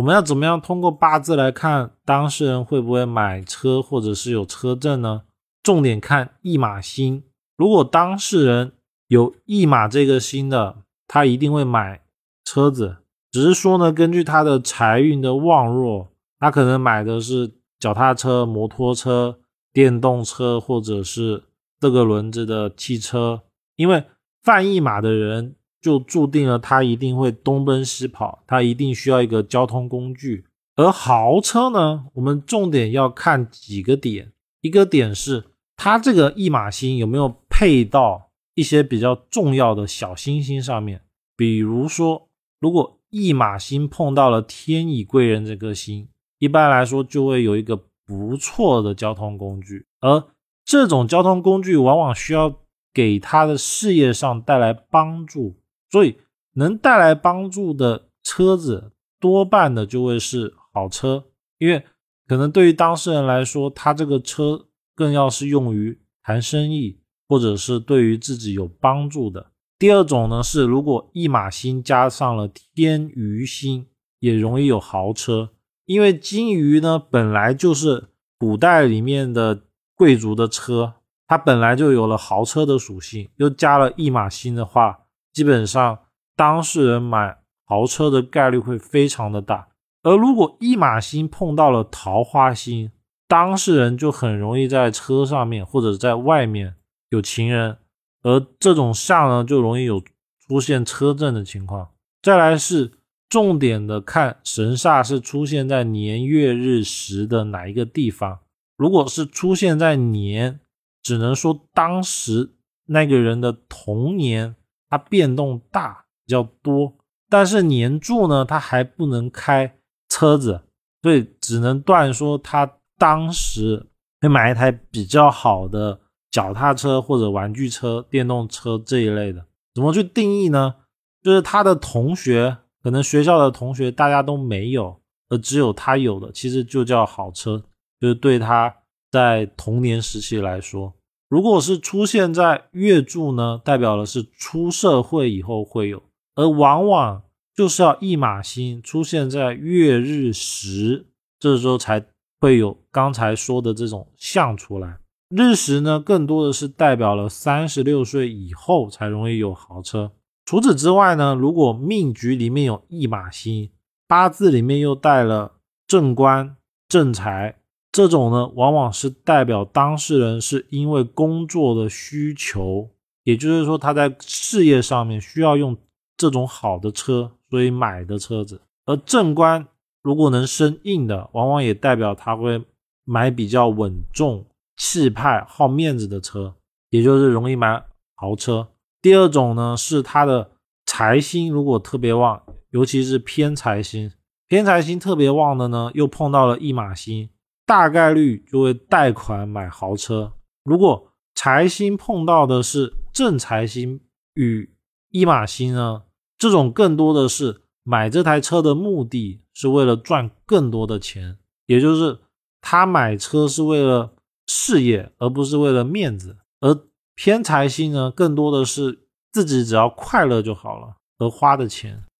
我们要怎么样通过八字来看当事人会不会买车或者是有车证呢？重点看驿马星，如果当事人有驿马这个星的，他一定会买车子。只是说呢，根据他的财运的旺弱，他可能买的是脚踏车、摩托车、电动车或者是这个轮子的汽车。因为犯驿马的人。就注定了他一定会东奔西跑，他一定需要一个交通工具。而豪车呢，我们重点要看几个点，一个点是它这个一马星有没有配到一些比较重要的小星星上面，比如说，如果一马星碰到了天乙贵人这颗星，一般来说就会有一个不错的交通工具，而这种交通工具往往需要给他的事业上带来帮助。所以能带来帮助的车子，多半的就会是好车，因为可能对于当事人来说，他这个车更要是用于谈生意，或者是对于自己有帮助的。第二种呢是，如果一马星加上了天鱼星，也容易有豪车，因为金鱼呢本来就是古代里面的贵族的车，它本来就有了豪车的属性，又加了一马星的话。基本上，当事人买豪车的概率会非常的大。而如果一马星碰到了桃花星，当事人就很容易在车上面或者在外面有情人，而这种相呢，就容易有出现车震的情况。再来是重点的看神煞是出现在年月日时的哪一个地方。如果是出现在年，只能说当时那个人的童年。它变动大比较多，但是年柱呢，它还不能开车子，所以只能断说他当时会买一台比较好的脚踏车或者玩具车、电动车这一类的。怎么去定义呢？就是他的同学，可能学校的同学大家都没有，而只有他有的，其实就叫好车，就是对他在童年时期来说。如果是出现在月柱呢，代表的是出社会以后会有，而往往就是要一马星出现在月日时，这时候才会有刚才说的这种相出来。日食呢，更多的是代表了三十六岁以后才容易有豪车。除此之外呢，如果命局里面有一马星，八字里面又带了正官正财。这种呢，往往是代表当事人是因为工作的需求，也就是说他在事业上面需要用这种好的车，所以买的车子。而正官如果能生硬的，往往也代表他会买比较稳重、气派、好面子的车，也就是容易买豪车。第二种呢，是他的财星如果特别旺，尤其是偏财星，偏财星特别旺的呢，又碰到了驿马星。大概率就会贷款买豪车。如果财星碰到的是正财星与一马星呢？这种更多的是买这台车的目的是为了赚更多的钱，也就是他买车是为了事业，而不是为了面子。而偏财星呢，更多的是自己只要快乐就好了，而花的钱